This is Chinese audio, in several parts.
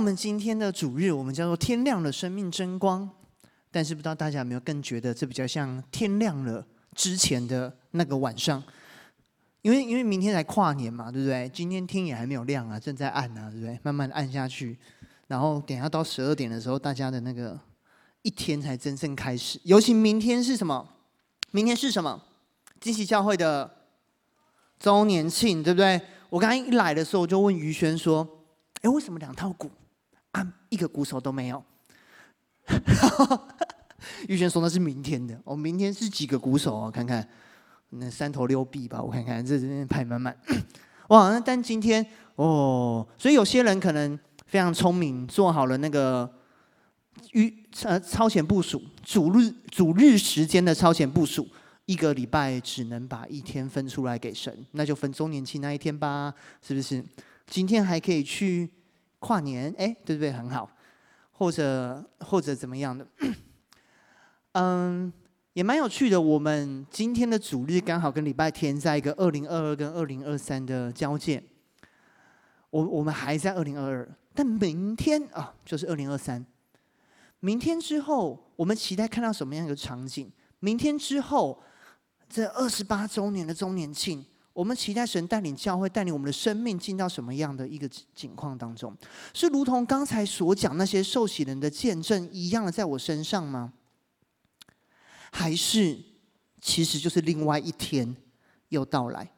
我们今天的主日，我们叫做“天亮了，生命真光”。但是不知道大家有没有更觉得这比较像天亮了之前的那个晚上？因为因为明天才跨年嘛，对不对？今天天也还没有亮啊，正在暗啊，对不对？慢慢暗下去，然后等下到十二点的时候，大家的那个一天才真正开始。尤其明天是什么？明天是什么？惊喜教会的周年庆，对不对？我刚刚一来的时候，我就问于轩说：“哎，为什么两套鼓？”啊，一个鼓手都没有。玉璇说那是明天的，哦、明天是几个鼓手啊？看看，那三头六臂吧，我看看，这这边排满满。哇，那但今天哦，所以有些人可能非常聪明，做好了那个预呃超前部署，主日主日时间的超前部署，一个礼拜只能把一天分出来给神，那就分周年庆那一天吧，是不是？今天还可以去。跨年，哎，对不对？很好，或者或者怎么样的？嗯，也蛮有趣的。我们今天的主日刚好跟礼拜天在一个二零二二跟二零二三的交界。我我们还在二零二二，但明天啊，就是二零二三。明天之后，我们期待看到什么样的场景？明天之后，这二十八周年的周年庆。我们期待神带领教会，带领我们的生命进到什么样的一个境况当中？是如同刚才所讲那些受洗人的见证一样的，在我身上吗？还是其实就是另外一天又到来？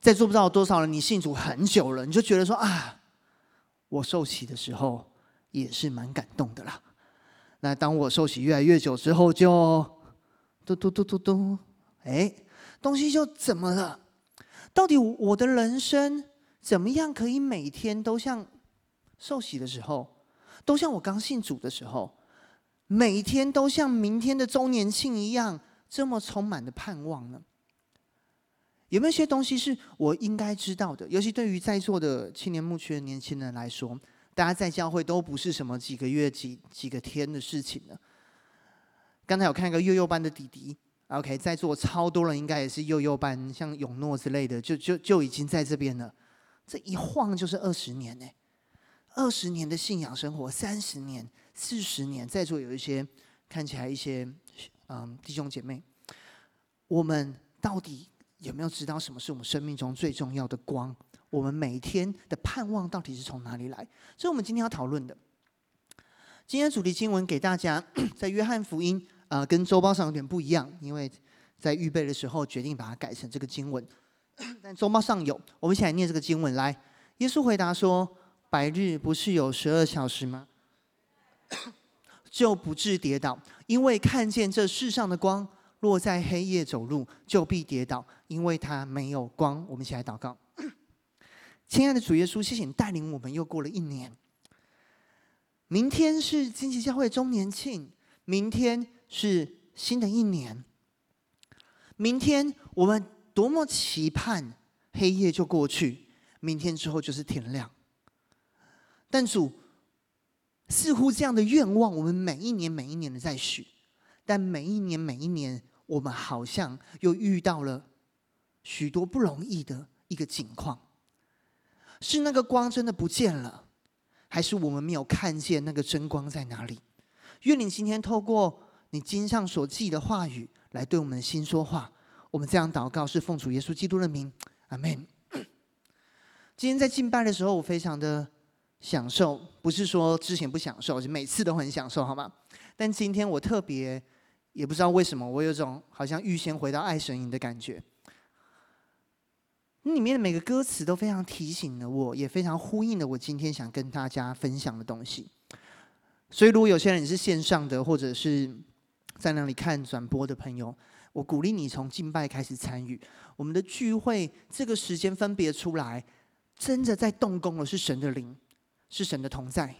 在座不知道有多少人，你信主很久了，你就觉得说啊，我受洗的时候也是蛮感动的啦。那当我受洗越来越久之后就，嘟嘟嘟嘟嘟，哎。东西就怎么了？到底我的人生怎么样可以每天都像受洗的时候，都像我刚信主的时候，每天都像明天的周年庆一样，这么充满的盼望呢？有没有一些东西是我应该知道的？尤其对于在座的青年牧区的年轻人来说，大家在教会都不是什么几个月、几几个天的事情了。刚才有看一个幼幼班的弟弟。OK，在座超多人，应该也是幼幼班，像永诺之类的，就就就已经在这边了。这一晃就是二十年呢，二十年的信仰生活，三十年、四十年，在座有一些看起来一些嗯弟兄姐妹，我们到底有没有知道什么是我们生命中最重要的光？我们每天的盼望到底是从哪里来？这是我们今天要讨论的。今天主题经文给大家，在约翰福音。呃，跟周报上有点不一样，因为在预备的时候决定把它改成这个经文，但周报上有。我们一起来念这个经文来。耶稣回答说：“白日不是有十二小时吗？就不致跌倒，因为看见这世上的光；落在黑夜走路，就必跌倒，因为他没有光。”我们一起来祷告。亲爱的主耶稣，谢谢你带领我们又过了一年。明天是经济教会周年庆，明天。是新的一年，明天我们多么期盼黑夜就过去，明天之后就是天亮。但主似乎这样的愿望，我们每一年每一年的在许，但每一年每一年，我们好像又遇到了许多不容易的一个境况。是那个光真的不见了，还是我们没有看见那个真光在哪里？愿你今天透过。你经上所记的话语，来对我们的心说话。我们这样祷告，是奉主耶稣基督的名，阿门。今天在敬拜的时候，我非常的享受，不是说之前不享受，是每次都很享受，好吗？但今天我特别，也不知道为什么，我有种好像预先回到爱神营的感觉。里面的每个歌词都非常提醒了我，也非常呼应了我今天想跟大家分享的东西。所以，如果有些人你是线上的，或者是在那里看转播的朋友，我鼓励你从敬拜开始参与我们的聚会。这个时间分别出来，真的在动工的是神的灵，是神的同在，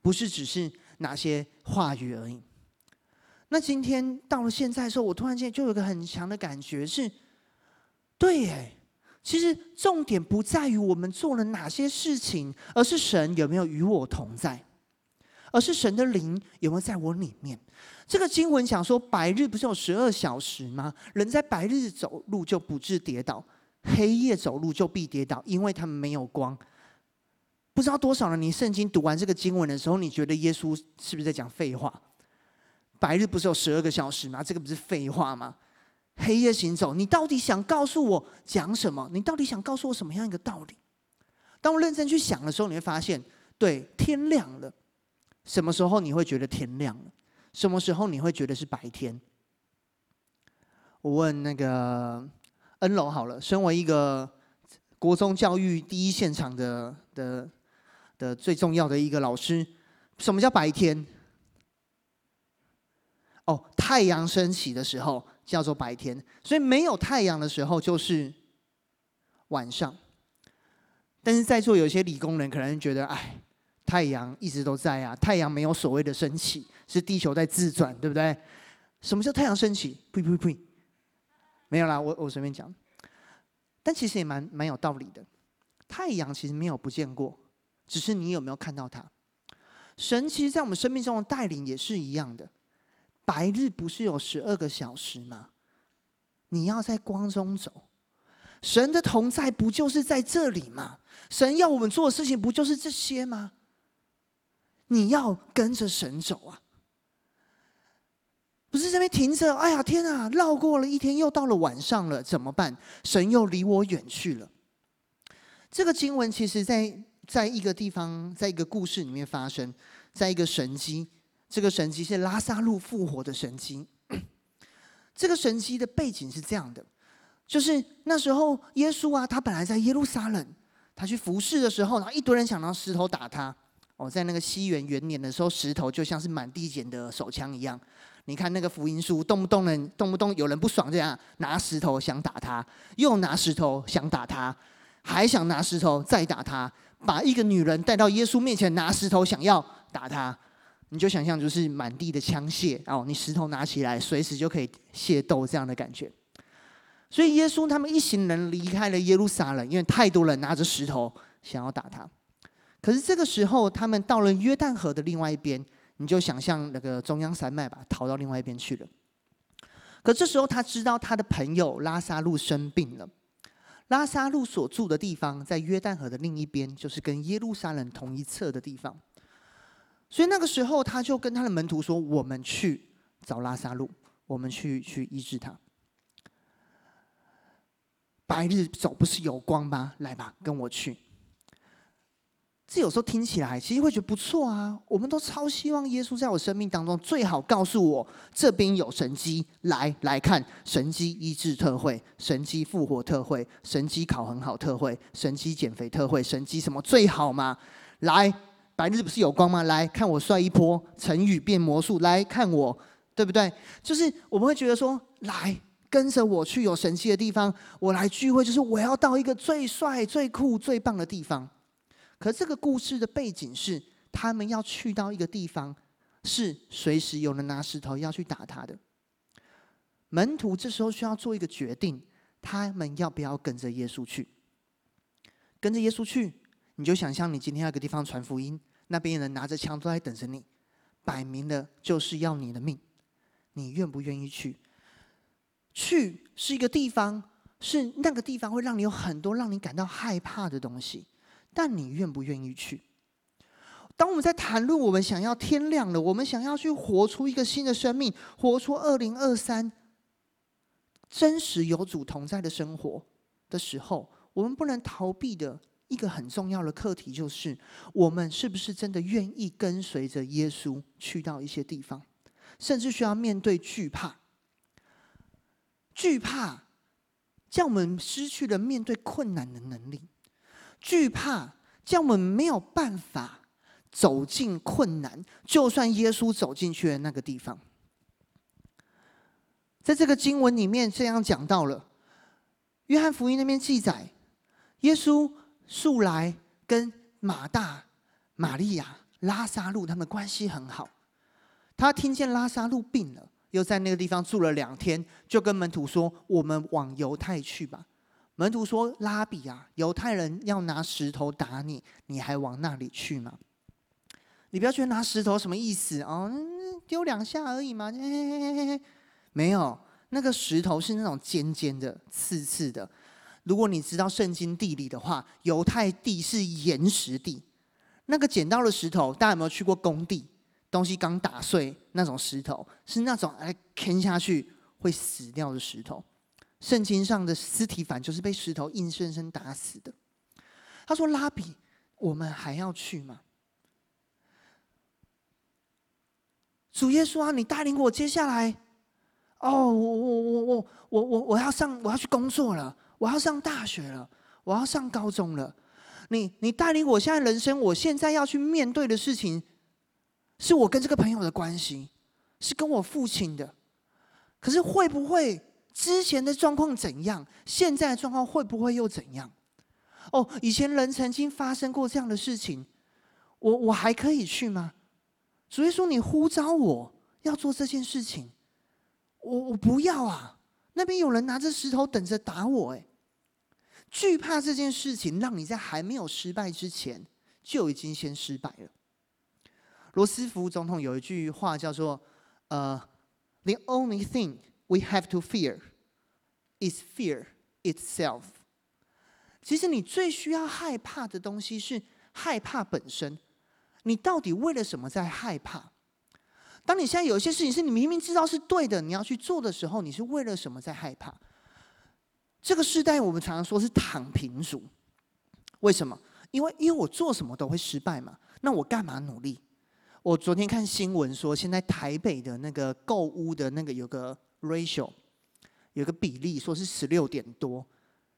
不是只是哪些话语而已。那今天到了现在的时候，我突然间就有个很强的感觉是，对耶，其实重点不在于我们做了哪些事情，而是神有没有与我同在。而是神的灵有没有在我里面？这个经文讲说，白日不是有十二小时吗？人在白日走路就不致跌倒，黑夜走路就必跌倒，因为他们没有光。不知道多少人，你圣经读完这个经文的时候，你觉得耶稣是不是在讲废话？白日不是有十二个小时吗？这个不是废话吗？黑夜行走，你到底想告诉我讲什么？你到底想告诉我什么样一个道理？当我认真去想的时候，你会发现，对，天亮了。什么时候你会觉得天亮了？什么时候你会觉得是白天？我问那个恩楼好了，身为一个国中教育第一现场的的的最重要的一个老师，什么叫白天？哦，太阳升起的时候。叫做白天，所以没有太阳的时候就是晚上。但是在座有些理工人可能觉得，哎，太阳一直都在啊，太阳没有所谓的升起，是地球在自转，对不对？什么叫太阳升起？呸呸呸，没有啦，我我随便讲。但其实也蛮蛮有道理的，太阳其实没有不见过，只是你有没有看到它。神其实，在我们生命中的带领也是一样的。白日不是有十二个小时吗？你要在光中走，神的同在不就是在这里吗？神要我们做的事情不就是这些吗？你要跟着神走啊！不是这边停着，哎呀天啊，绕过了一天，又到了晚上了，怎么办？神又离我远去了。这个经文其实在在一个地方，在一个故事里面发生，在一个神迹。这个神迹是拉撒路复活的神迹。这个神迹的背景是这样的，就是那时候耶稣啊，他本来在耶路撒冷，他去服侍的时候，然后一堆人想拿石头打他。哦，在那个西元元年的时候，石头就像是满地捡的手枪一样。你看那个福音书，动不动人，动不动有人不爽这样拿石头想打他，又拿石头想打他，还想拿石头再打他，把一个女人带到耶稣面前拿石头想要打他。你就想象就是满地的枪械哦，你石头拿起来，随时就可以械斗这样的感觉。所以耶稣他们一行人离开了耶路撒冷，因为太多人拿着石头想要打他。可是这个时候，他们到了约旦河的另外一边，你就想象那个中央山脉吧，逃到另外一边去了。可这时候他知道他的朋友拉撒路生病了，拉撒路所住的地方在约旦河的另一边，就是跟耶路撒冷同一侧的地方。所以那个时候，他就跟他的门徒说：“我们去找拉撒路，我们去去医治他。白日走不是有光吗？来吧，跟我去。”这有时候听起来其实会觉得不错啊。我们都超希望耶稣在我生命当中最好告诉我这边有神迹，来来看神迹医治特会、神迹复活特会、神迹考很好特会、神迹减肥特会、神迹什么最好吗？来。白日不是有光吗？来看我帅一波，成语变魔术，来看我，对不对？就是我们会觉得说，来跟着我去有神奇的地方，我来聚会，就是我要到一个最帅、最酷、最棒的地方。可这个故事的背景是，他们要去到一个地方，是随时有人拿石头要去打他的。门徒这时候需要做一个决定，他们要不要跟着耶稣去？跟着耶稣去，你就想象你今天要一个地方传福音。那边人拿着枪都在等着你，摆明了就是要你的命，你愿不愿意去？去是一个地方，是那个地方会让你有很多让你感到害怕的东西，但你愿不愿意去？当我们在谈论我们想要天亮了，我们想要去活出一个新的生命，活出二零二三真实有主同在的生活的时候，我们不能逃避的。一个很重要的课题就是，我们是不是真的愿意跟随着耶稣去到一些地方，甚至需要面对惧怕。惧怕叫我们失去了面对困难的能力，惧怕叫我们没有办法走进困难。就算耶稣走进去了那个地方，在这个经文里面这样讲到了，约翰福音那边记载，耶稣。素来跟马大、玛利亚、拉撒路他们关系很好。他听见拉撒路病了，又在那个地方住了两天，就跟门徒说：“我们往犹太去吧。”门徒说：“拉比啊，犹太人要拿石头打你，你还往那里去吗？”你不要觉得拿石头什么意思哦，丢两下而已嘛。嘿嘿嘿嘿，没有，那个石头是那种尖尖的、刺刺的。如果你知道圣经地理的话，犹太地是岩石地，那个捡到的石头，大家有没有去过工地？东西刚打碎那种石头，是那种哎砍下去会死掉的石头。圣经上的司提反就是被石头硬生生打死的。他说：“拉比，我们还要去吗？”主耶稣啊，你带领我接下来，哦，我我我我我我我要上，我要去工作了，我要上大学了，我要上高中了。你你带领我现在人生，我现在要去面对的事情，是我跟这个朋友的关系，是跟我父亲的。可是会不会之前的状况怎样，现在的状况会不会又怎样？哦，以前人曾经发生过这样的事情，我我还可以去吗？所以说，你呼召我要做这件事情，我我不要啊！那边有人拿着石头等着打我，哎，惧怕这件事情，让你在还没有失败之前就已经先失败了。罗斯福总统有一句话叫做：“呃，The only thing we have to fear is fear itself。”其实，你最需要害怕的东西是害怕本身。你到底为了什么在害怕？当你现在有一些事情是你明明知道是对的，你要去做的时候，你是为了什么在害怕？这个时代我们常常说是躺平族，为什么？因为因为我做什么都会失败嘛，那我干嘛努力？我昨天看新闻说，现在台北的那个购物的那个有个 ratio，有个比例，说是十六点多，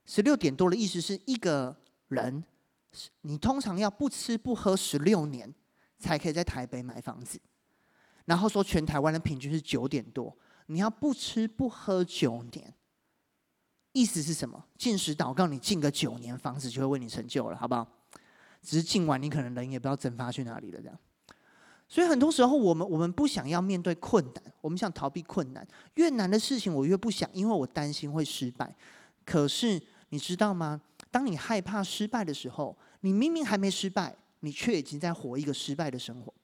十六点多的意思是一个人。你通常要不吃不喝十六年，才可以在台北买房子。然后说全台湾的平均是九点多，你要不吃不喝九年，意思是什么？进食祷告，你进个九年，房子就会为你成就了，好不好？只是进完，你可能人也不知道蒸发去哪里了，这样。所以很多时候，我们我们不想要面对困难，我们想逃避困难。越难的事情，我越不想，因为我担心会失败。可是你知道吗？当你害怕失败的时候，你明明还没失败，你却已经在活一个失败的生活。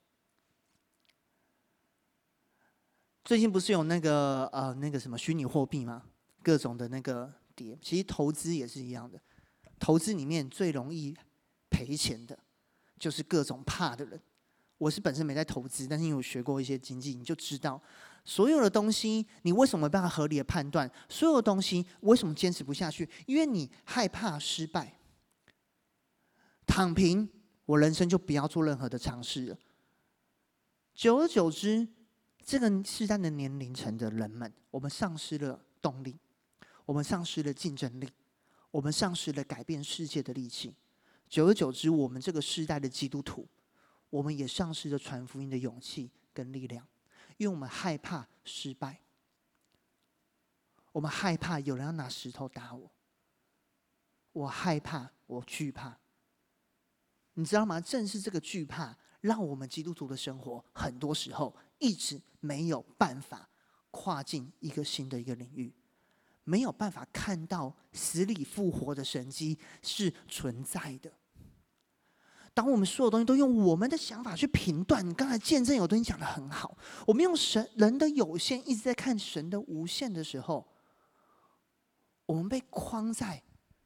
最近不是有那个呃那个什么虚拟货币吗？各种的那个跌，其实投资也是一样的。投资里面最容易赔钱的，就是各种怕的人。我是本身没在投资，但是因为我学过一些经济，你就知道。所有的东西，你为什么没办法合理的判断？所有的东西为什么坚持不下去？因为你害怕失败，躺平，我人生就不要做任何的尝试了。久而久之，这个时代的年龄层的人们，我们丧失了动力，我们丧失了竞争力，我们丧失了改变世界的力气。久而久之，我们这个时代的基督徒，我们也丧失了传福音的勇气跟力量。因为我们害怕失败，我们害怕有人要拿石头打我，我害怕，我惧怕，你知道吗？正是这个惧怕，让我们基督徒的生活很多时候一直没有办法跨进一个新的一个领域，没有办法看到死里复活的神迹是存在的。当我们所有东西都用我们的想法去评断，你刚才见证有东西讲得很好。我们用神人的有限一直在看神的无限的时候，我们被框在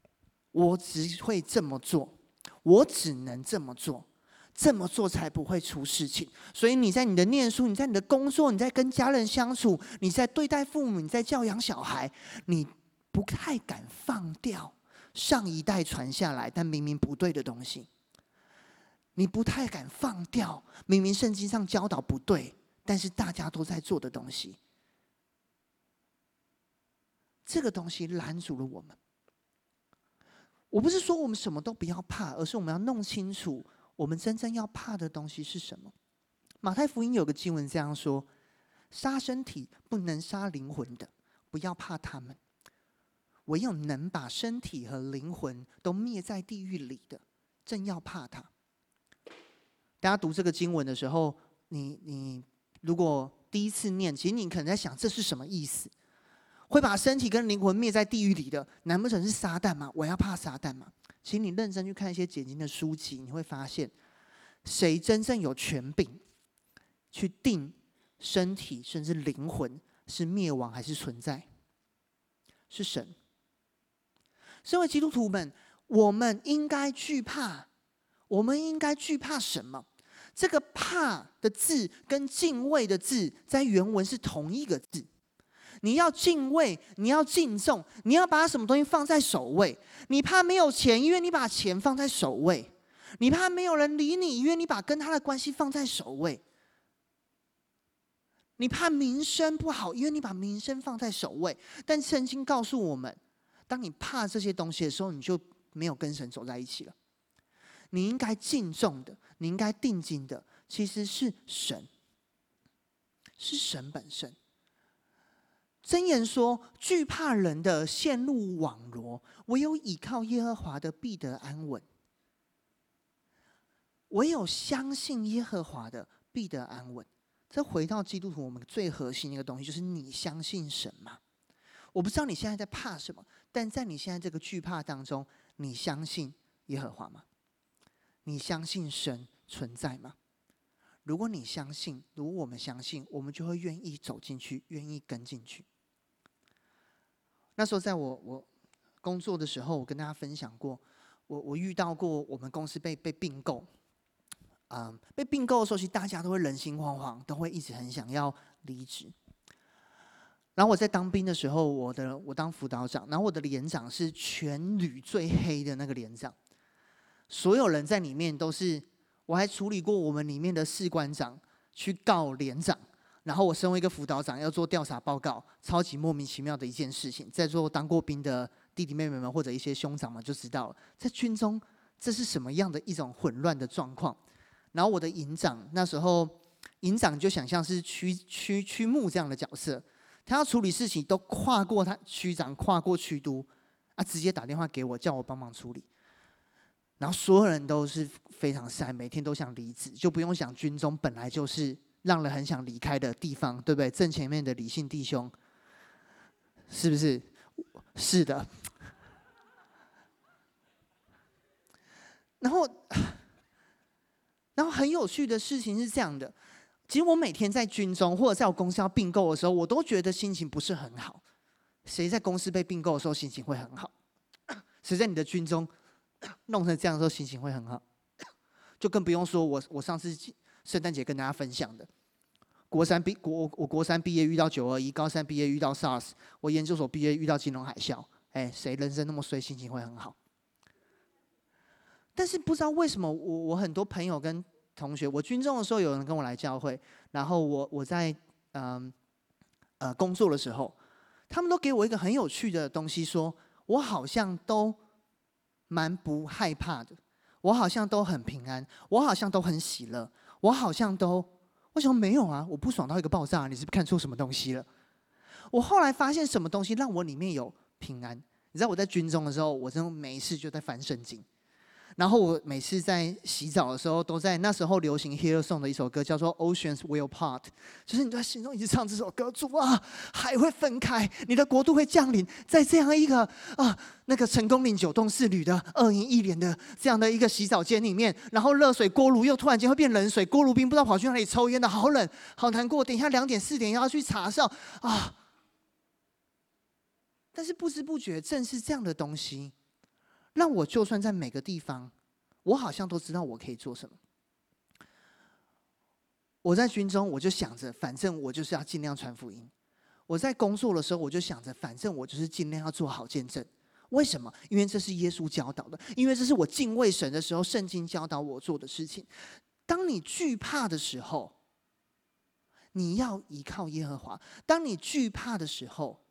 “我只会这么做，我只能这么做，这么做才不会出事情”。所以你在你的念书，你在你的工作，你在跟家人相处，你在对待父母，你在教养小孩，你不太敢放掉上一代传下来但明明不对的东西。你不太敢放掉，明明圣经上教导不对，但是大家都在做的东西，这个东西拦阻了我们。我不是说我们什么都不要怕，而是我们要弄清楚我们真正要怕的东西是什么。马太福音有个经文这样说：杀身体不能杀灵魂的，不要怕他们；唯有能把身体和灵魂都灭在地狱里的，正要怕他。大家读这个经文的时候，你你如果第一次念，其实你可能在想这是什么意思？会把身体跟灵魂灭在地狱里的，难不成是撒旦吗？我要怕撒旦吗？请你认真去看一些解经的书籍，你会发现，谁真正有权柄去定身体甚至灵魂是灭亡还是存在？是神。身为基督徒们，我们应该惧怕。我们应该惧怕什么？这个“怕”的字跟“敬畏”的字在原文是同一个字。你要敬畏，你要敬重，你要把什么东西放在首位？你怕没有钱，因为你把钱放在首位；你怕没有人理你，因为你把跟他的关系放在首位；你怕名声不好，因为你把名声放在首位。但圣经告诉我们，当你怕这些东西的时候，你就没有跟神走在一起了。你应该敬重的，你应该定睛的，其实是神，是神本身。箴言说：“惧怕人的陷入网罗，唯有倚靠耶和华的必得安稳。唯有相信耶和华的必得安稳。”这回到基督徒，我们最核心的一个东西就是你相信神吗？我不知道你现在在怕什么，但在你现在这个惧怕当中，你相信耶和华吗？你相信神存在吗？如果你相信，如果我们相信，我们就会愿意走进去，愿意跟进去。那时候，在我我工作的时候，我跟大家分享过，我我遇到过我们公司被被并购，嗯，被并购的时候，其实大家都会人心惶惶，都会一直很想要离职。然后我在当兵的时候，我的我当辅导长，然后我的连长是全旅最黑的那个连长，所有人在里面都是，我还处理过我们里面的士官长去告连长。然后我身为一个辅导长，要做调查报告，超级莫名其妙的一件事情。在座当过兵的弟弟妹妹们或者一些兄长们就知道了，在军中这是什么样的一种混乱的状况。然后我的营长那时候，营长就想像是区区区牧这样的角色，他要处理事情都跨过他区长，跨过区督啊，直接打电话给我，叫我帮忙处理。然后所有人都是非常晒，每天都想离职，就不用想军中本来就是。让人很想离开的地方，对不对？正前面的理性弟兄，是不是？是的。然后，然后很有趣的事情是这样的：其实我每天在军中，或者在我公司要并购的时候，我都觉得心情不是很好。谁在公司被并购的时候心情会很好？谁在你的军中弄成这样的时候心情会很好？就更不用说我，我上次。圣诞节跟大家分享的，国三毕国我国三毕业遇到九二一，高三毕业遇到 SARS，我研究所毕业遇到金融海啸。哎，谁人生那么衰，心情会很好？但是不知道为什么，我我很多朋友跟同学，我军中的时候有人跟我来教会，然后我我在嗯呃工作的时候，他们都给我一个很有趣的东西，说我好像都蛮不害怕的，我好像都很平安，我好像都很喜乐。我好像都，为什么没有啊？我不爽到一个爆炸，你是不是看错什么东西了？我后来发现什么东西让我里面有平安？你知道我在军中的时候，我真的每一次就在翻圣经。然后我每次在洗澡的时候，都在那时候流行 Hillsong 的一首歌，叫做《Oceans Will Part》，就是你在心中一直唱这首歌，主啊，海会分开，你的国度会降临在这样一个啊，那个成功岭九栋四旅的二营一连的这样的一个洗澡间里面，然后热水锅炉又突然间会变冷水，锅炉兵不知道跑去哪里抽烟的，好冷，好难过。等一下两点四点要去查哨啊，但是不知不觉，正是这样的东西。让我就算在每个地方，我好像都知道我可以做什么。我在军中，我就想着，反正我就是要尽量传福音；我在工作的时候，我就想着，反正我就是尽量要做好见证。为什么？因为这是耶稣教导的，因为这是我敬畏神的时候，圣经教导我做的事情。当你惧怕的时候，你要依靠耶和华；当你惧怕的时候，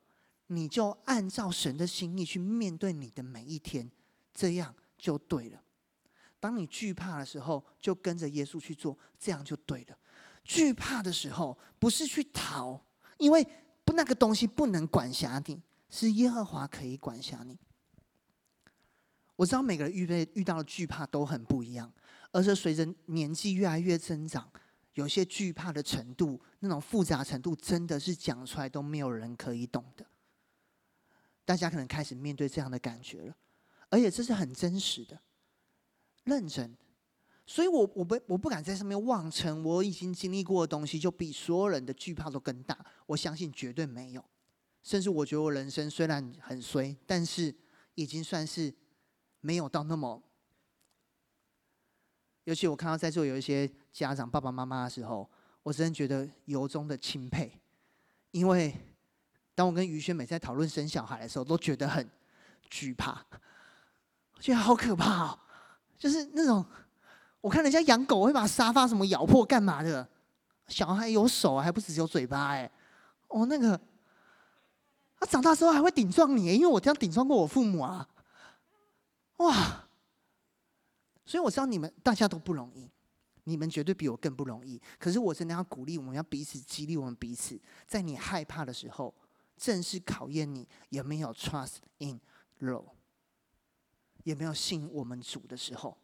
你就按照神的心意去面对你的每一天。这样就对了。当你惧怕的时候，就跟着耶稣去做，这样就对了。惧怕的时候，不是去逃，因为不那个东西不能管辖你，是耶和华可以管辖你。我知道每个人遇被遇到的惧怕都很不一样，而是随着年纪越来越增长，有些惧怕的程度，那种复杂程度，真的是讲出来都没有人可以懂的。大家可能开始面对这样的感觉了。而且这是很真实的，认真，所以我我不我不敢在上面妄称我已经经历过的东西就比所有人的惧怕都更大。我相信绝对没有，甚至我觉得我人生虽然很衰，但是已经算是没有到那么。尤其我看到在座有一些家长爸爸妈妈的时候，我真的觉得由衷的钦佩，因为当我跟于轩美在讨论生小孩的时候，都觉得很惧怕，觉得好可怕哦，就是那种我看人家养狗会把沙发什么咬破干嘛的，小孩有手还不只有嘴巴哎，哦那个，他长大之后还会顶撞你，因为我这样顶撞过我父母啊，哇！所以我知道你们大家都不容易，你们绝对比我更不容易。可是我真的要鼓励我们，要彼此激励我们彼此。在你害怕的时候，正是考验你有没有 trust in Lord，有没有信我们主的时候。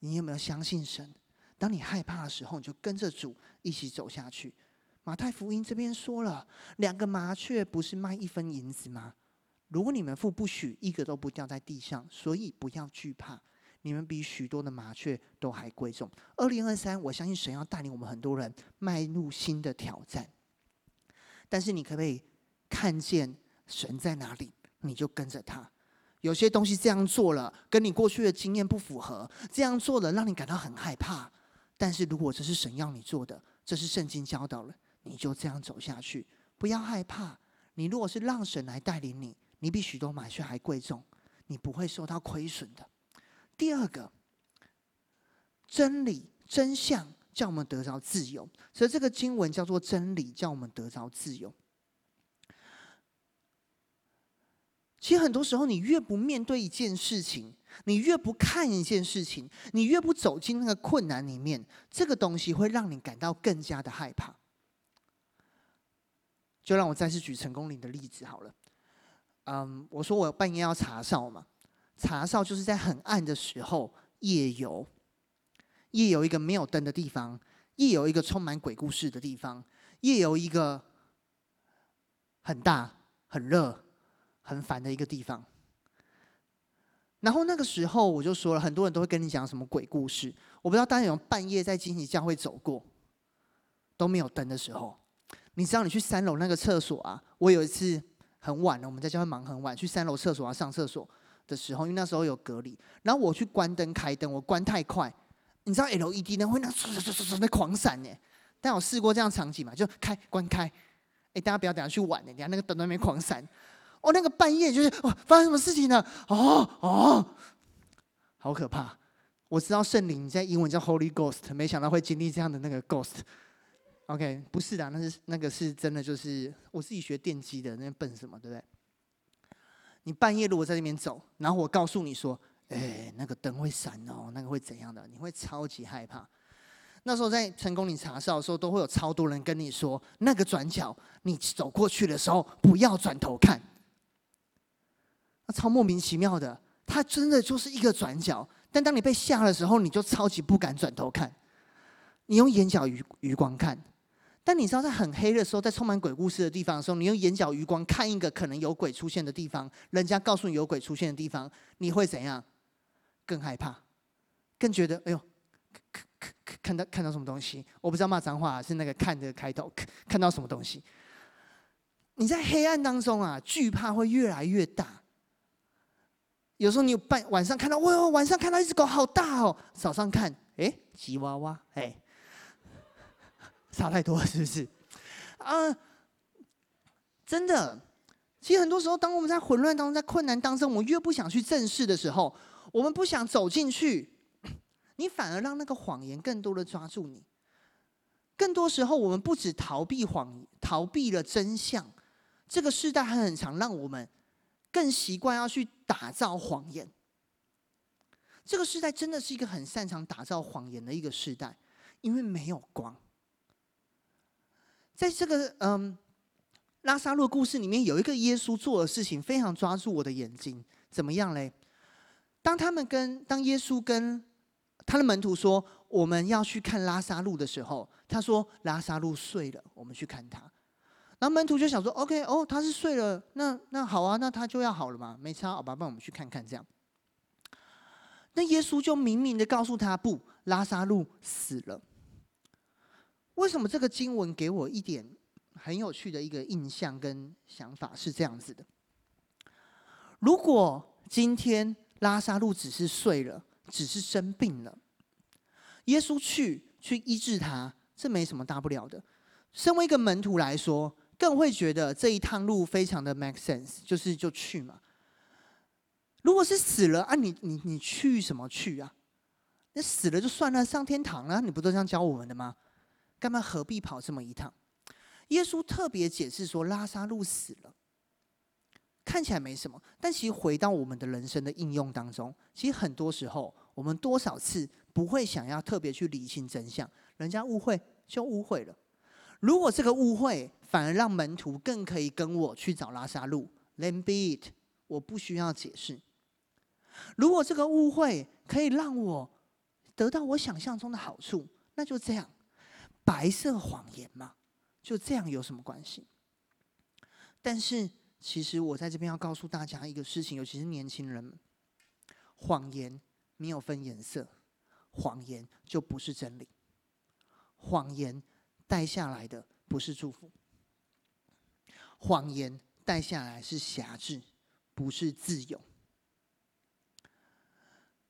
你有没有相信神？当你害怕的时候，你就跟着主一起走下去。马太福音这边说了，两个麻雀不是卖一分银子吗？如果你们父不许一个都不掉在地上，所以不要惧怕。你们比许多的麻雀都还贵重。二零二三，我相信神要带领我们很多人迈入新的挑战。但是你可不可以看见神在哪里，你就跟着他。有些东西这样做了，跟你过去的经验不符合，这样做了让你感到很害怕。但是如果这是神要你做的，这是圣经教导了，你就这样走下去，不要害怕。你如果是让神来带领你，你比许多麻雀还贵重，你不会受到亏损的。第二个，真理真相叫我们得着自由，所以这个经文叫做真理，叫我们得着自由。其实很多时候，你越不面对一件事情，你越不看一件事情，你越不走进那个困难里面，这个东西会让你感到更加的害怕。就让我再次举成功岭的例子好了。嗯，我说我半夜要查哨嘛。查哨就是在很暗的时候夜游，夜游一个没有灯的地方，夜游一个充满鬼故事的地方，夜游一个很大、很热、很烦的一个地方。然后那个时候我就说了，很多人都会跟你讲什么鬼故事。我不知道大家有没有半夜在惊喜教会走过，都没有灯的时候。你知道你去三楼那个厕所啊？我有一次很晚了，我们在教会忙很晚，去三楼厕所啊上厕所。的时候，因为那时候有隔离，然后我去关灯开灯，我关太快，你知道 LED 灯会那唰唰唰唰在狂闪呢。但我试过这样场景嘛，就开关开，哎，大家不要等下去玩呢，等下那个灯都没狂闪。哦，那个半夜就是哦，发生什么事情呢？哦哦，好可怕！我知道圣灵在英文叫 Holy Ghost，没想到会经历这样的那个 Ghost。OK，不是的，那是那个是真的，就是我自己学电机的，那笨什么，对不对？你半夜如果在那边走，然后我告诉你说：“哎，那个灯会闪哦，那个会怎样的？”你会超级害怕。那时候在成功岭查哨的时候，都会有超多人跟你说：“那个转角，你走过去的时候不要转头看。”超莫名其妙的，它真的就是一个转角。但当你被吓的时候，你就超级不敢转头看，你用眼角余余光看。但你知道，在很黑的时候，在充满鬼故事的地方的时候，你用眼角余光看一个可能有鬼出现的地方，人家告诉你有鬼出现的地方，你会怎样？更害怕，更觉得哎呦，看看看到看到什么东西？我不知道骂脏话是那个看的开头，看到什么东西？你在黑暗当中啊，惧怕会越来越大。有时候你有半晚上看到，哇，晚上看到一只狗好大哦，早上看，哎，吉娃娃，哎。差太多了，是不是？啊、真的，其实很多时候，当我们在混乱当中，在困难当中，我们越不想去正视的时候，我们不想走进去，你反而让那个谎言更多的抓住你。更多时候，我们不止逃避谎，逃避了真相。这个时代还很常让我们更习惯要去打造谎言。这个时代真的是一个很擅长打造谎言的一个时代，因为没有光。在这个嗯，拉撒路故事里面，有一个耶稣做的事情非常抓住我的眼睛。怎么样嘞？当他们跟当耶稣跟他的门徒说我们要去看拉撒路的时候，他说拉撒路睡了，我们去看他。然后门徒就想说：“OK，哦，他是睡了，那那好啊，那他就要好了嘛，没差，好吧，帮我们去看看这样。”那耶稣就明明的告诉他：“不，拉撒路死了。”为什么这个经文给我一点很有趣的一个印象跟想法是这样子的？如果今天拉撒路只是睡了，只是生病了，耶稣去去医治他，这没什么大不了的。身为一个门徒来说，更会觉得这一趟路非常的 make sense，就是就去嘛。如果是死了啊，你你你去什么去啊？那死了就算了，上天堂了，你不都这样教我们的吗？干嘛何必跑这么一趟？耶稣特别解释说，拉撒路死了，看起来没什么，但其实回到我们的人生的应用当中，其实很多时候我们多少次不会想要特别去理清真相，人家误会就误会了。如果这个误会反而让门徒更可以跟我去找拉撒路，then be it，我不需要解释。如果这个误会可以让我得到我想象中的好处，那就这样，白色谎言嘛。就这样有什么关系？但是，其实我在这边要告诉大家一个事情，尤其是年轻人，谎言没有分颜色，谎言就不是真理，谎言带下来的不是祝福，谎言带下来是辖制，不是自由。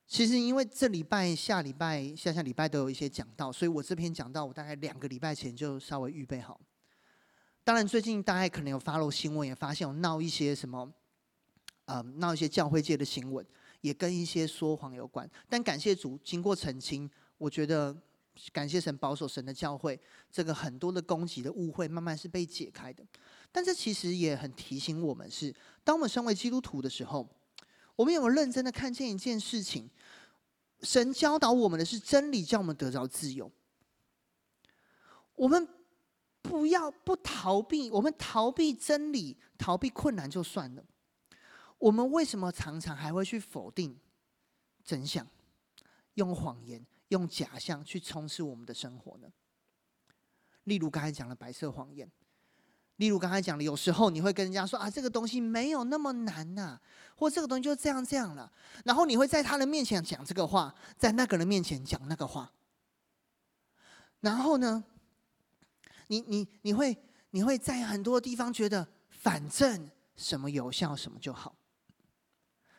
其实，因为这礼拜、下礼拜、下下礼拜都有一些讲道，所以我这篇讲道我大概两个礼拜前就稍微预备好。当然，最近大家可能有 follow 新闻，也发现有闹一些什么，呃，闹一些教会界的新闻，也跟一些说谎有关。但感谢主，经过澄清，我觉得感谢神保守神的教会，这个很多的攻击的误会慢慢是被解开的。但这其实也很提醒我们是，当我们身为基督徒的时候，我们有没有认真的看见一件事情？神教导我们的是真理，叫我们得着自由。我们不要不逃避，我们逃避真理、逃避困难就算了。我们为什么常常还会去否定真相，用谎言、用假象去充斥我们的生活呢？例如刚才讲的白色谎言。例如刚才讲的，有时候你会跟人家说啊，这个东西没有那么难呐、或这个东西就这样这样了。然后你会在他的面前讲这个话，在那个人面前讲那个话。然后呢，你你你会你会在很多地方觉得，反正什么有效什么就好。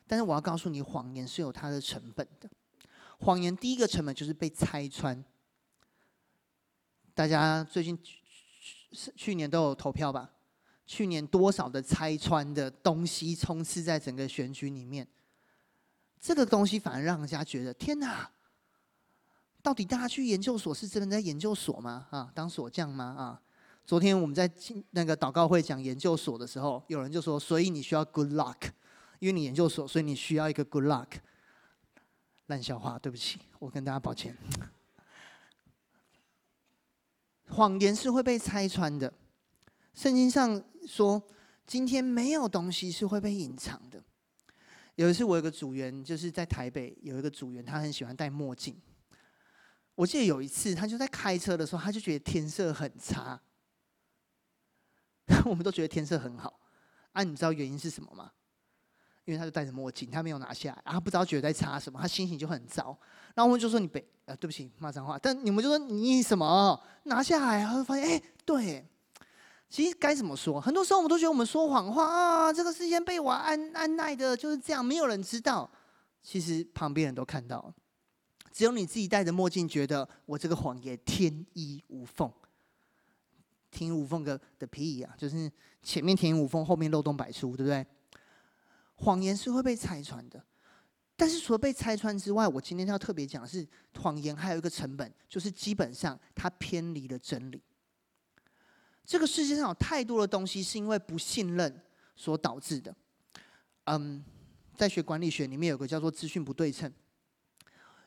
但是我要告诉你，谎言是有它的成本的。谎言第一个成本就是被拆穿。大家最近。是去年都有投票吧？去年多少的拆穿的东西充斥在整个选举里面，这个东西反而让人家觉得天哪！到底大家去研究所是真的在研究所吗？啊，当锁匠吗？啊，昨天我们在进那个祷告会讲研究所的时候，有人就说：所以你需要 good luck，因为你研究所，所以你需要一个 good luck。烂笑话，对不起，我跟大家抱歉。谎言是会被拆穿的。圣经上说，今天没有东西是会被隐藏的。有一次，我有个组员，就是在台北有一个组员，他很喜欢戴墨镜。我记得有一次，他就在开车的时候，他就觉得天色很差。我们都觉得天色很好。啊，你知道原因是什么吗？因为他就戴着墨镜，他没有拿下来，啊，不知道觉得在擦什么，他心情就很糟。然后我们就说你别，呃，对不起，骂脏话。但你们就说你什么拿下来，然后发现，哎，对，其实该怎么说？很多时候我们都觉得我们说谎话啊，这个世间被我安安奈的就是这样，没有人知道。其实旁边人都看到，只有你自己戴着墨镜，觉得我这个谎言天衣无缝。天衣无缝个的屁呀，就是前面天衣无缝，后面漏洞百出，对不对？谎言是会被拆穿的，但是除了被拆穿之外，我今天要特别讲的是，谎言还有一个成本，就是基本上它偏离了真理。这个世界上有太多的东西是因为不信任所导致的。嗯，在学管理学里面有个叫做资讯不对称，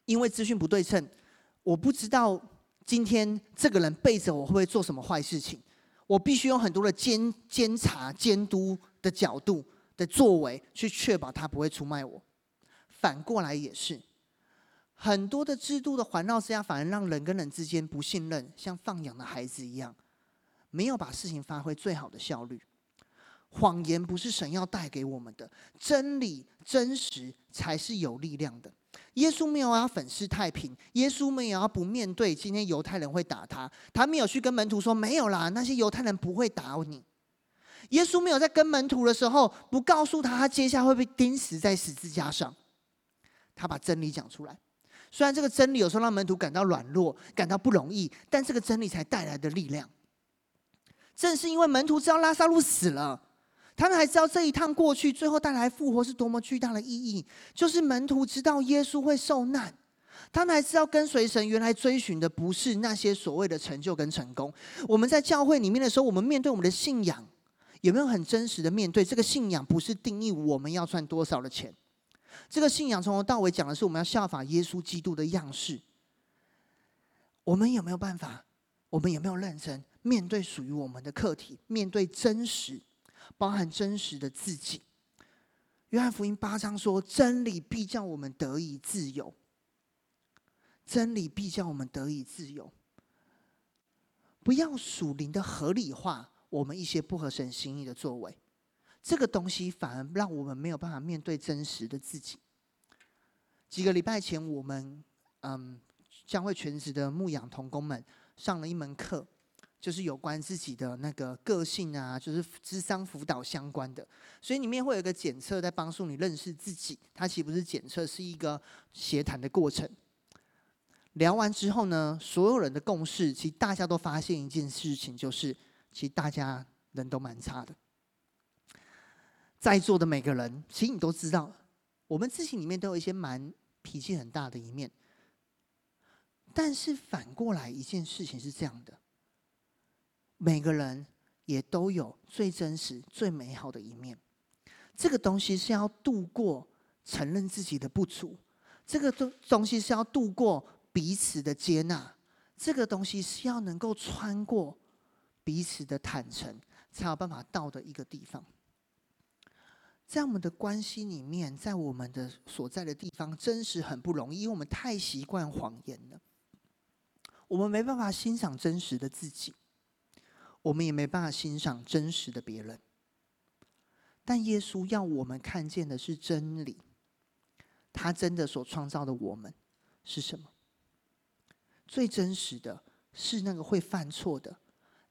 因为资讯不对称，我不知道今天这个人背着我会不会做什么坏事情，我必须用很多的监监察监督的角度。的作为去确保他不会出卖我，反过来也是，很多的制度的环绕之下，反而让人跟人之间不信任，像放养的孩子一样，没有把事情发挥最好的效率。谎言不是神要带给我们的，真理真实才是有力量的。耶稣没有要粉饰太平，耶稣没有要不面对今天犹太人会打他，他没有去跟门徒说没有啦，那些犹太人不会打你。耶稣没有在跟门徒的时候，不告诉他他接下来会被钉死在十字架上。他把真理讲出来，虽然这个真理有时候让门徒感到软弱，感到不容易，但这个真理才带来的力量。正是因为门徒知道拉撒路死了，他们还知道这一趟过去最后带来复活是多么巨大的意义。就是门徒知道耶稣会受难，他们还知道跟随神原来追寻的不是那些所谓的成就跟成功。我们在教会里面的时候，我们面对我们的信仰，有没有很真实的面对？这个信仰不是定义我们要赚多少的钱，这个信仰从头到尾讲的是我们要效法耶稣基督的样式。我们有没有办法？我们有没有认真？面对属于我们的课题，面对真实，包含真实的自己。约翰福音八章说：“真理必叫我们得以自由。”真理必叫我们得以自由。不要属灵的合理化我们一些不合神心意的作为，这个东西反而让我们没有办法面对真实的自己。几个礼拜前，我们嗯，教会全职的牧养同工们上了一门课。就是有关自己的那个个性啊，就是智商辅导相关的，所以里面会有一个检测在帮助你认识自己。它其实不是检测，是一个协谈的过程。聊完之后呢，所有人的共识，其实大家都发现一件事情，就是其实大家人都蛮差的。在座的每个人，其实你都知道，我们自己里面都有一些蛮脾气很大的一面。但是反过来一件事情是这样的。每个人也都有最真实、最美好的一面。这个东西是要度过承认自己的不足，这个东东西是要度过彼此的接纳，这个东西是要能够穿过彼此的坦诚，才有办法到的一个地方。在我们的关系里面，在我们的所在的地方，真实很不容易，因为我们太习惯谎言了，我们没办法欣赏真实的自己。我们也没办法欣赏真实的别人，但耶稣要我们看见的是真理。他真的所创造的我们是什么？最真实的是那个会犯错的，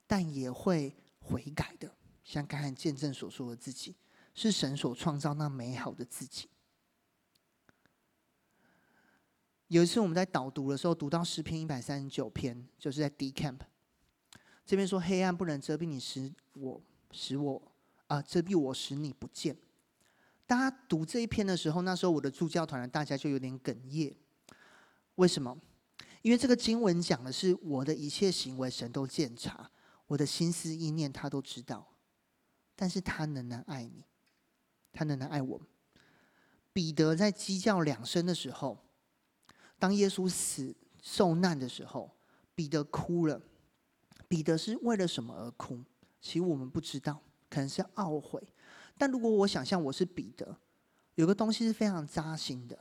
但也会悔改的，像刚才见证所说的自己，是神所创造那美好的自己。有一次我们在导读的时候，读到诗篇一百三十九篇，就是在 D Camp。这边说黑暗不能遮蔽你，使我使我啊遮蔽我，使你不见。大家读这一篇的时候，那时候我的助教团大家就有点哽咽。为什么？因为这个经文讲的是我的一切行为，神都鉴察，我的心思意念他都知道。但是他仍然爱你，他仍然爱我。彼得在鸡叫两声的时候，当耶稣死受难的时候，彼得哭了。彼得是为了什么而哭？其实我们不知道，可能是懊悔。但如果我想象我是彼得，有个东西是非常扎心的：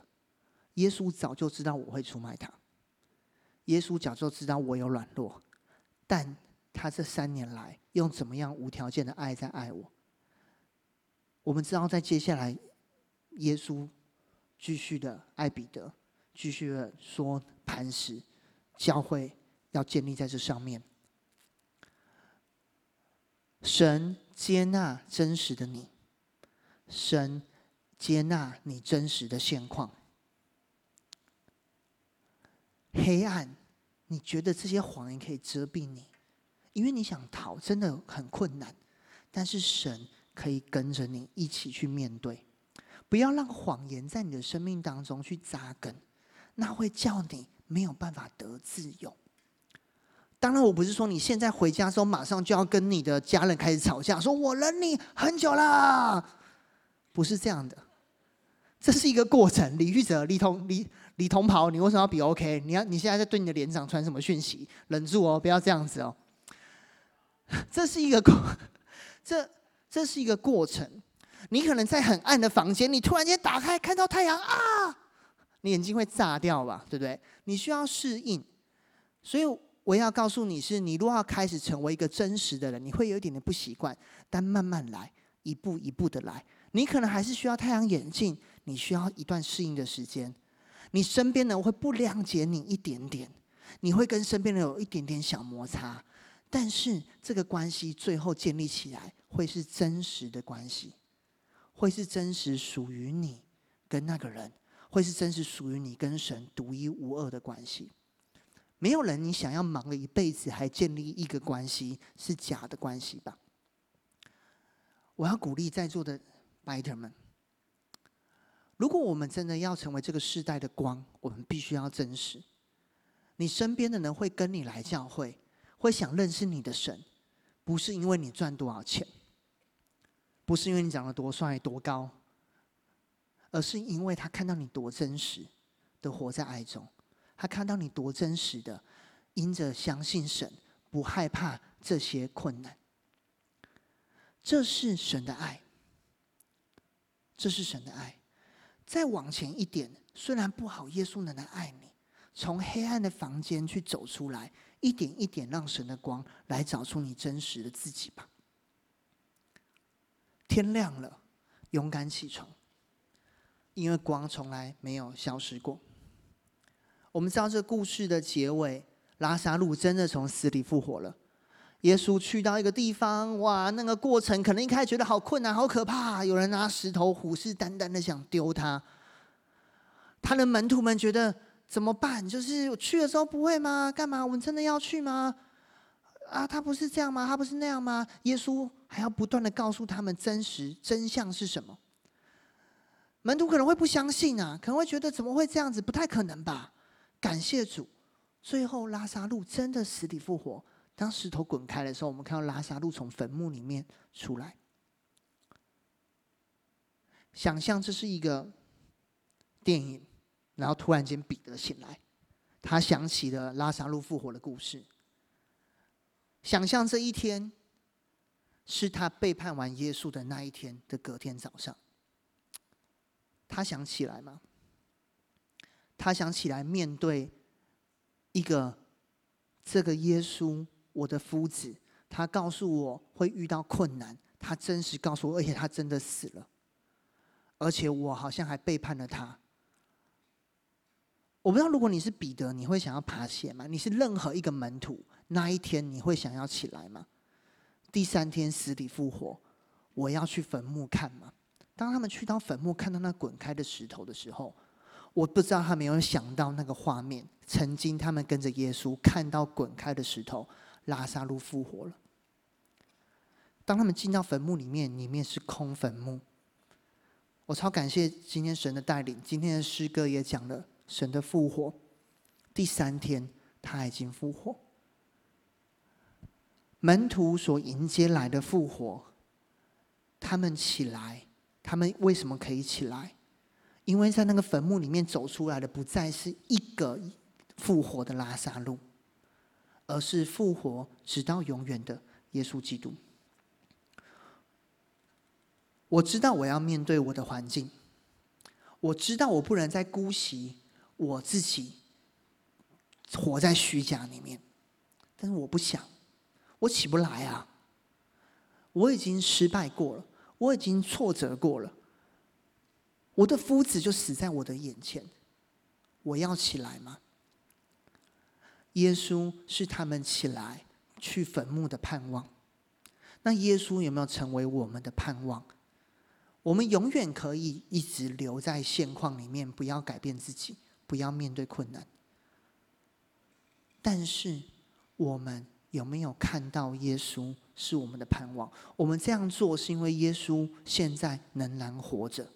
耶稣早就知道我会出卖他，耶稣早就知道我有软弱，但他这三年来用怎么样无条件的爱在爱我。我们知道，在接下来，耶稣继续的爱彼得，继续的说磐石教会要建立在这上面。神接纳真实的你，神接纳你真实的现况。黑暗，你觉得这些谎言可以遮蔽你，因为你想逃，真的很困难。但是神可以跟着你一起去面对，不要让谎言在你的生命当中去扎根，那会叫你没有办法得自由。当然，我不是说你现在回家之后马上就要跟你的家人开始吵架，说我忍你很久了，不是这样的，这是一个过程。李玉哲、李同、李李同袍，你为什么要比 OK？你要你现在在对你的连长传什么讯息？忍住哦，不要这样子哦。这是一个过，这这是一个过程。你可能在很暗的房间，你突然间打开看到太阳啊，你眼睛会炸掉吧？对不对？你需要适应，所以。我要告诉你是，你如果要开始成为一个真实的人，你会有一点点不习惯，但慢慢来，一步一步的来。你可能还是需要太阳眼镜，你需要一段适应的时间。你身边人会不谅解你一点点，你会跟身边人有一点点小摩擦，但是这个关系最后建立起来会是真实的关系，会是真实属于你跟那个人。会是真实属于你跟神独一无二的关系。没有人，你想要忙了一辈子还建立一个关系是假的关系吧？我要鼓励在座的 Biter 们，如果我们真的要成为这个世代的光，我们必须要真实。你身边的人会跟你来教会，会想认识你的神，不是因为你赚多少钱，不是因为你长得多帅多高，而是因为他看到你多真实的活在爱中。他看到你多真实的，因着相信神，不害怕这些困难。这是神的爱，这是神的爱。再往前一点，虽然不好，耶稣能来爱你，从黑暗的房间去走出来，一点一点让神的光来找出你真实的自己吧。天亮了，勇敢起床，因为光从来没有消失过。我们知道这故事的结尾，拉撒路真的从死里复活了。耶稣去到一个地方，哇，那个过程可能一开始觉得好困难、好可怕，有人拿石头虎视眈眈的想丢他。他的门徒们觉得怎么办？就是我去的时候不会吗？干嘛？我们真的要去吗？啊，他不是这样吗？他不是那样吗？耶稣还要不断的告诉他们真实真相是什么？门徒可能会不相信啊，可能会觉得怎么会这样子？不太可能吧？感谢主，最后拉撒路真的死里复活。当石头滚开的时候，我们看到拉撒路从坟墓里面出来。想象这是一个电影，然后突然间彼得醒来，他想起了拉撒路复活的故事。想象这一天是他背叛完耶稣的那一天的隔天早上，他想起来吗？他想起来面对一个这个耶稣，我的夫子，他告诉我会遇到困难，他真实告诉我，而且他真的死了，而且我好像还背叛了他。我不知道，如果你是彼得，你会想要爬起来吗？你是任何一个门徒，那一天你会想要起来吗？第三天死里复活，我要去坟墓看吗？当他们去到坟墓，看到那滚开的石头的时候。我不知道他没有想到那个画面。曾经他们跟着耶稣看到滚开的石头，拉撒路复活了。当他们进到坟墓里面，里面是空坟墓。我超感谢今天神的带领。今天的诗歌也讲了神的复活。第三天他已经复活。门徒所迎接来的复活，他们起来，他们为什么可以起来？因为在那个坟墓里面走出来的，不再是一个复活的拉撒路，而是复活直到永远的耶稣基督。我知道我要面对我的环境，我知道我不能再姑息我自己，活在虚假里面，但是我不想，我起不来啊！我已经失败过了，我已经挫折过了。我的夫子就死在我的眼前，我要起来吗？耶稣是他们起来去坟墓的盼望。那耶稣有没有成为我们的盼望？我们永远可以一直留在现况里面，不要改变自己，不要面对困难。但是我们有没有看到耶稣是我们的盼望？我们这样做是因为耶稣现在仍然活着。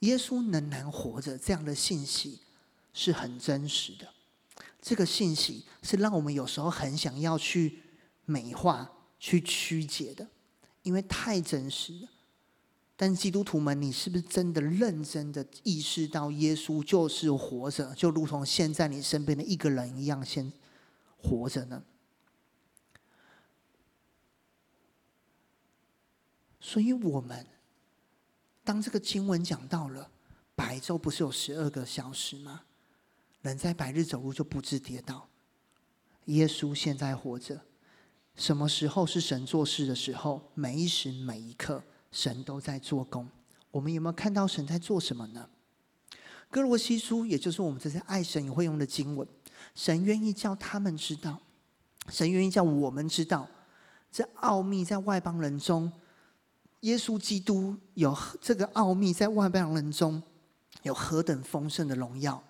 耶稣仍然活着，这样的信息是很真实的。这个信息是让我们有时候很想要去美化、去曲解的，因为太真实了。但基督徒们，你是不是真的认真的意识到耶稣就是活着，就如同现在你身边的一个人一样，先活着呢？所以，我们。当这个经文讲到了白昼，不是有十二个小时吗？人在白日走路就不致跌倒。耶稣现在活着，什么时候是神做事的时候？每一时每一刻，神都在做工。我们有没有看到神在做什么呢？哥罗西书，也就是我们这些爱神也会用的经文，神愿意叫他们知道，神愿意叫我们知道，这奥秘在外邦人中。耶稣基督有这个奥秘在外邦人中有何等丰盛的荣耀，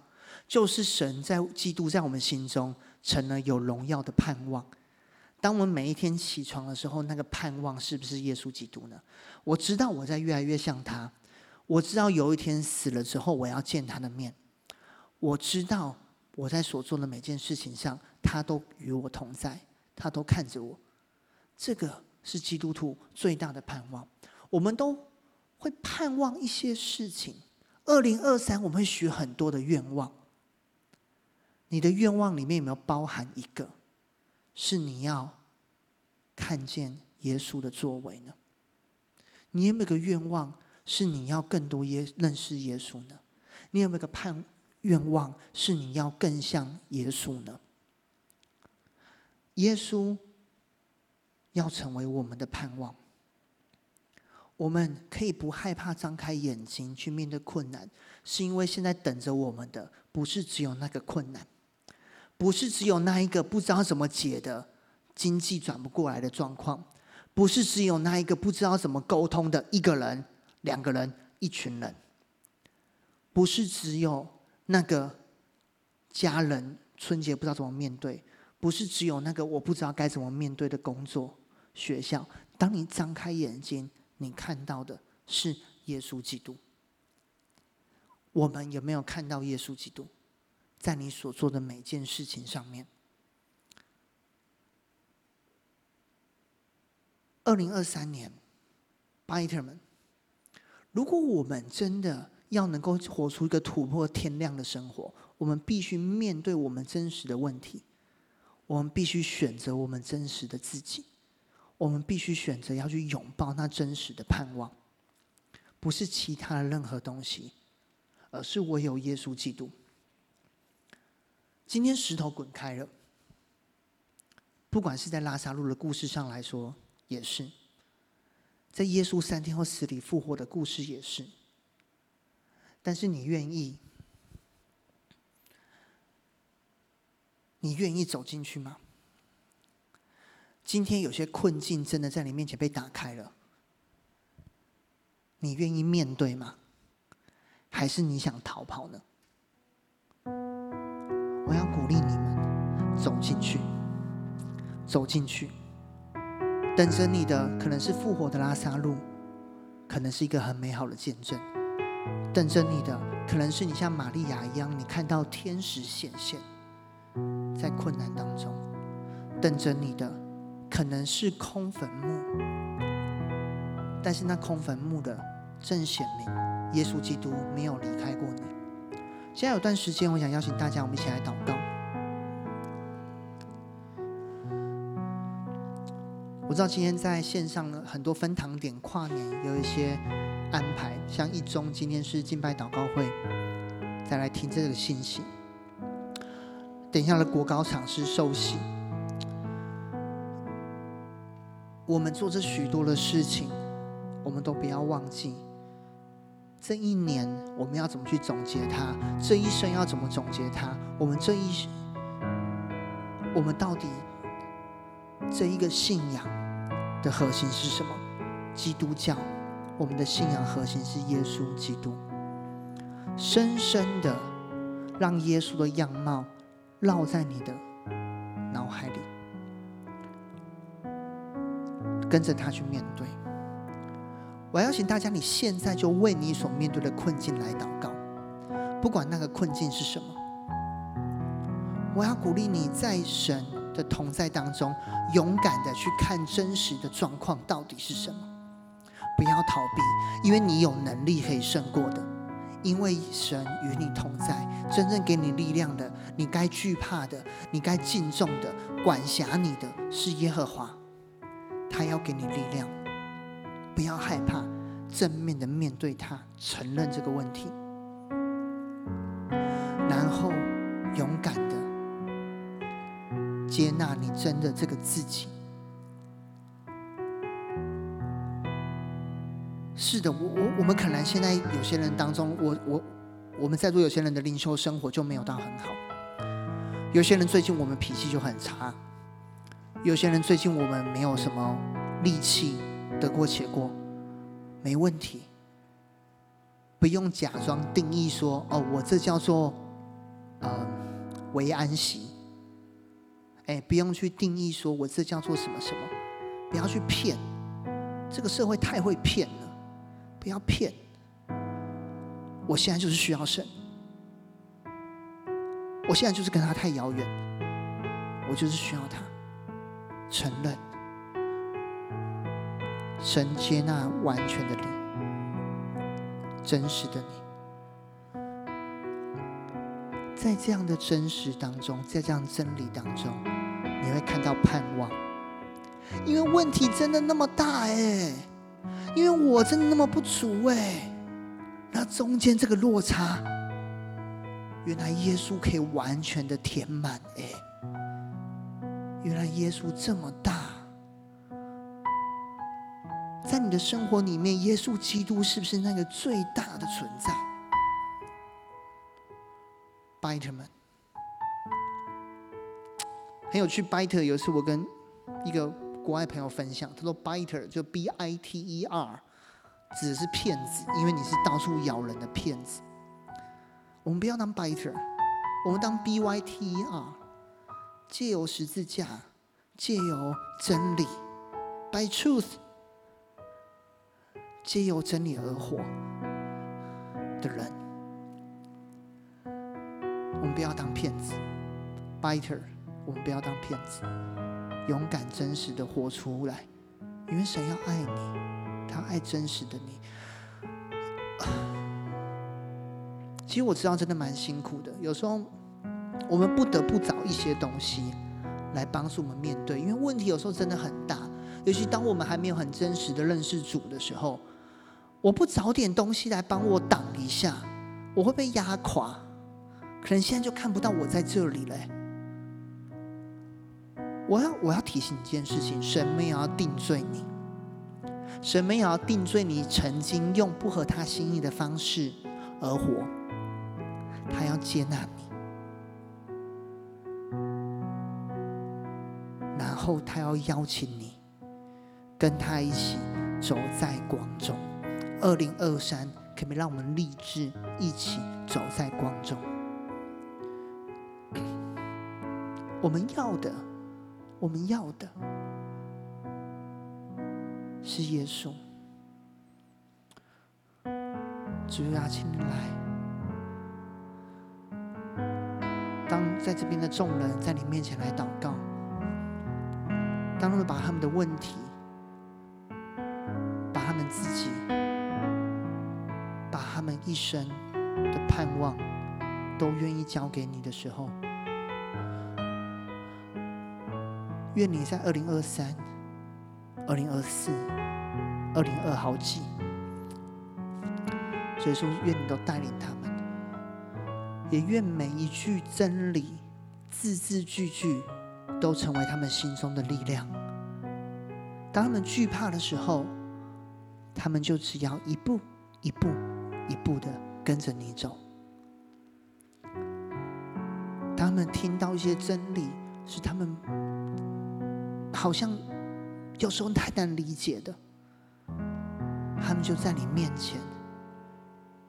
就是神在基督在我们心中成了有荣耀的盼望。当我们每一天起床的时候，那个盼望是不是耶稣基督呢？我知道我在越来越像他，我知道有一天死了之后我要见他的面，我知道我在所做的每件事情上，他都与我同在，他都看着我。这个是基督徒最大的盼望。我们都会盼望一些事情。二零二三，我们会许很多的愿望。你的愿望里面有没有包含一个，是你要看见耶稣的作为呢？你有没有个愿望，是你要更多耶认识耶稣呢？你有没有个盼愿望，是你要更像耶稣呢？耶稣要成为我们的盼望。我们可以不害怕张开眼睛去面对困难，是因为现在等着我们的不是只有那个困难，不是只有那一个不知道怎么解的经济转不过来的状况，不是只有那一个不知道怎么沟通的一个人、两个人、一群人，不是只有那个家人春节不知道怎么面对，不是只有那个我不知道该怎么面对的工作、学校。当你张开眼睛。你看到的是耶稣基督。我们有没有看到耶稣基督，在你所做的每件事情上面？二零二三年，巴伊特们，如果我们真的要能够活出一个突破天亮的生活，我们必须面对我们真实的问题，我们必须选择我们真实的自己。我们必须选择要去拥抱那真实的盼望，不是其他的任何东西，而是我有耶稣基督。今天石头滚开了，不管是在拉萨路的故事上来说，也是；在耶稣三天后死里复活的故事也是。但是你愿意？你愿意走进去吗？今天有些困境真的在你面前被打开了，你愿意面对吗？还是你想逃跑呢？我要鼓励你们走进去，走进去，等着你的可能是复活的拉撒路，可能是一个很美好的见证；等着你的可能是你像玛利亚一样，你看到天使显现，在困难当中；等着你的。可能是空坟墓，但是那空坟墓的正显明，耶稣基督没有离开过你。现在有段时间，我想邀请大家，我们一起来祷告。我知道今天在线上的很多分堂点跨年有一些安排，像一中今天是敬拜祷告会，再来听这个信息。等一下的国高场是受洗。我们做这许多的事情，我们都不要忘记，这一年我们要怎么去总结它？这一生要怎么总结它？我们这一，我们到底这一个信仰的核心是什么？基督教，我们的信仰核心是耶稣基督，深深的让耶稣的样貌烙在你的脑海里。跟着他去面对。我邀请大家，你现在就为你所面对的困境来祷告，不管那个困境是什么。我要鼓励你在神的同在当中，勇敢的去看真实的状况到底是什么，不要逃避，因为你有能力可以胜过的，因为神与你同在。真正给你力量的，你该惧怕的，你该敬重的，管辖你的是耶和华。他要给你力量，不要害怕，正面的面对他，承认这个问题，然后勇敢的接纳你真的这个自己。是的，我我我们可能现在有些人当中，我我我们在座有些人的灵修生活就没有到很好，有些人最近我们脾气就很差。有些人最近我们没有什么力气，得过且过，没问题，不用假装定义说，哦，我这叫做呃为安息。哎，不用去定义说我这叫做什么什么，不要去骗，这个社会太会骗了，不要骗。我现在就是需要神，我现在就是跟他太遥远，我就是需要他，承认。神接纳完全的你，真实的你，在这样的真实当中，在这样真理当中，你会看到盼望。因为问题真的那么大哎，因为我真的那么不足哎，那中间这个落差，原来耶稣可以完全的填满哎，原来耶稣这么大。的生活里面，耶稣基督是不是那个最大的存在？Biter 们很有趣，Biter 有一次我跟一个国外朋友分享，他说 Biter 就 B I T E R 指的是骗子，因为你是到处咬人的骗子。我们不要当 Biter，我们当 B Y T E R，借由十字架，借由真理，By Truth。借由真理而活的人，我们不要当骗子，biter。我们不要当骗子，勇敢真实的活出来，因为神要爱你，他爱真实的你。其实我知道，真的蛮辛苦的。有时候我们不得不找一些东西来帮助我们面对，因为问题有时候真的很大。尤其当我们还没有很真实的认识主的时候。我不找点东西来帮我挡一下，我会被压垮。可能现在就看不到我在这里了。我要我要提醒一件事情：神没有要定罪你，神没有要定罪你曾经用不合他心意的方式而活，他要接纳你，然后他要邀请你跟他一起走在光中。二零二三，可不可以让我们立志一起走在光中？我们要的，我们要的是耶稣。主啊，请你来。当在这边的众人在你面前来祷告，当他们把他们的问题，一生的盼望都愿意交给你的时候，愿你在二零二三、二零二四、二零二好几，所以说愿你都带领他们，也愿每一句真理、字字句句都成为他们心中的力量。当他们惧怕的时候，他们就只要一步一步。一步的跟着你走。他们听到一些真理，是他们好像有时候太难理解的，他们就在你面前，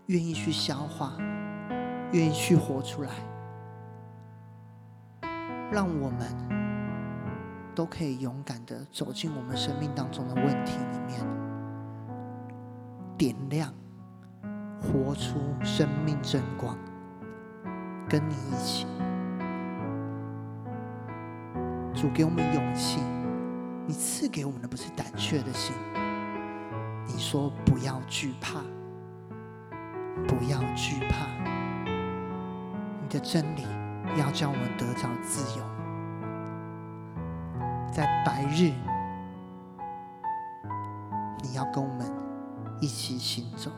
愿意去消化，愿意去活出来，让我们都可以勇敢的走进我们生命当中的问题里面，点亮。活出生命真光，跟你一起。主给我们勇气，你赐给我们的不是胆怯的心。你说不要惧怕，不要惧怕。你的真理要叫我们得着自由，在白日，你要跟我们一起行走。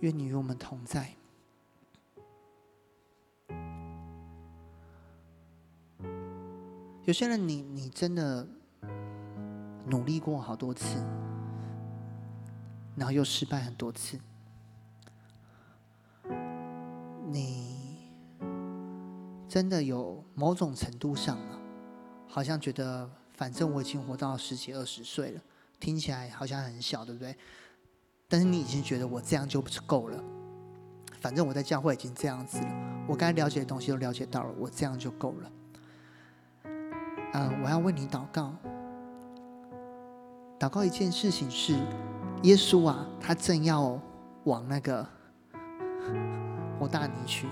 愿你与我们同在。有些人你，你真的努力过好多次，然后又失败很多次。你真的有某种程度上啊，好像觉得反正我已经活到十几二十岁了，听起来好像很小，对不对？但是你已经觉得我这样就不是够了。反正我在教会已经这样子了，我该了解的东西都了解到了，我这样就够了。嗯、我要为你祷告。祷告一件事情是，耶稣啊，他正要往那个 我大尼去。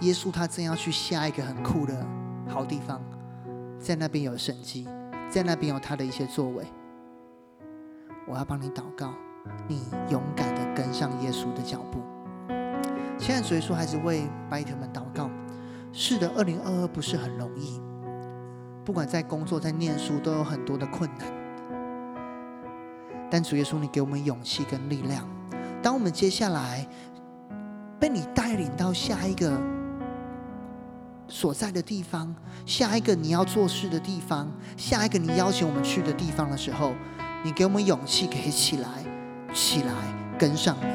耶稣他正要去下一个很酷的好地方，在那边有神迹，在那边有他的一些作为。我要帮你祷告，你勇敢的跟上耶稣的脚步。现在主耶稣还是为拜特们祷告。是的，二零二二不是很容易，不管在工作、在念书，都有很多的困难。但主耶稣，你给我们勇气跟力量。当我们接下来被你带领到下一个所在的地方，下一个你要做事的地方，下一个你邀请我们去的地方的时候，你给我们勇气，可以起来，起来跟上你。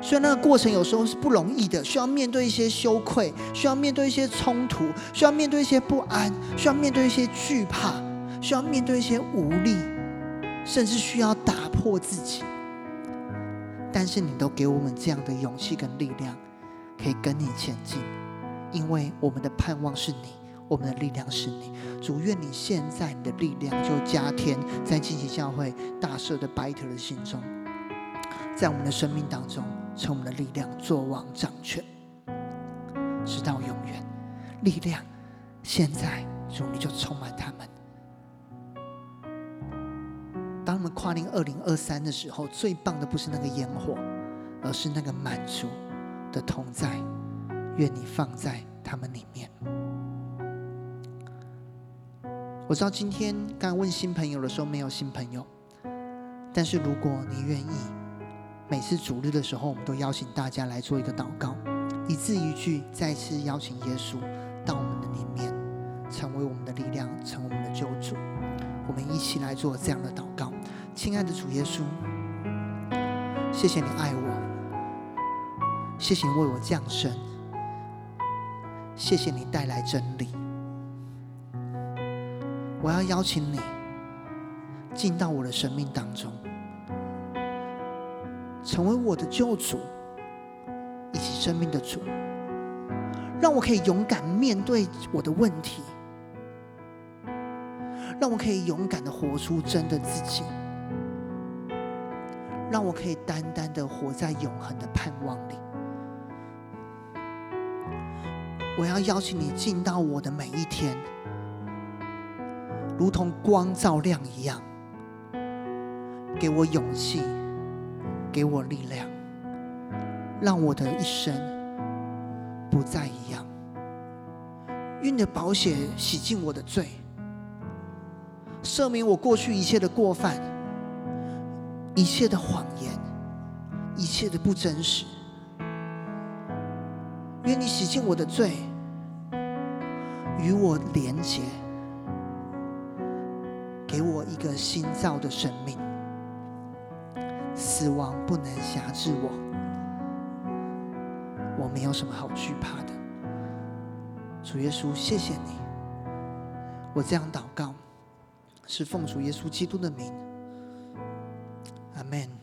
虽然那个过程有时候是不容易的，需要面对一些羞愧，需要面对一些冲突，需要面对一些不安，需要面对一些惧怕，需要面对一些无力，甚至需要打破自己。但是你都给我们这样的勇气跟力量，可以跟你前进，因为我们的盼望是你，我们的力量是你。主，愿你现在你的力量就加添在进行教会大赦的白头的心中，在我们的生命当中。从我们的力量作王掌权，直到永远。力量，现在主你就充满他们。当我们跨年二零二三的时候，最棒的不是那个烟火，而是那个满足的同在。愿你放在他们里面。我知道今天刚问新朋友的时候没有新朋友，但是如果你愿意。每次主日的时候，我们都邀请大家来做一个祷告，一字一句，再次邀请耶稣到我们的里面，成为我们的力量，成为我们的救主。我们一起来做这样的祷告。亲爱的主耶稣，谢谢你爱我，谢谢你为我降生，谢谢你带来真理。我要邀请你进到我的生命当中。成为我的救主，以及生命的主，让我可以勇敢面对我的问题，让我可以勇敢的活出真的自己，让我可以单单的活在永恒的盼望里。我要邀请你进到我的每一天，如同光照亮一样，给我勇气。给我力量，让我的一生不再一样。愿你的宝血洗净我的罪，赦免我过去一切的过犯，一切的谎言，一切的不真实。愿你洗净我的罪，与我连结，给我一个新造的生命。死亡不能辖制我，我没有什么好惧怕的。主耶稣，谢谢你，我这样祷告，是奉主耶稣基督的名，阿门。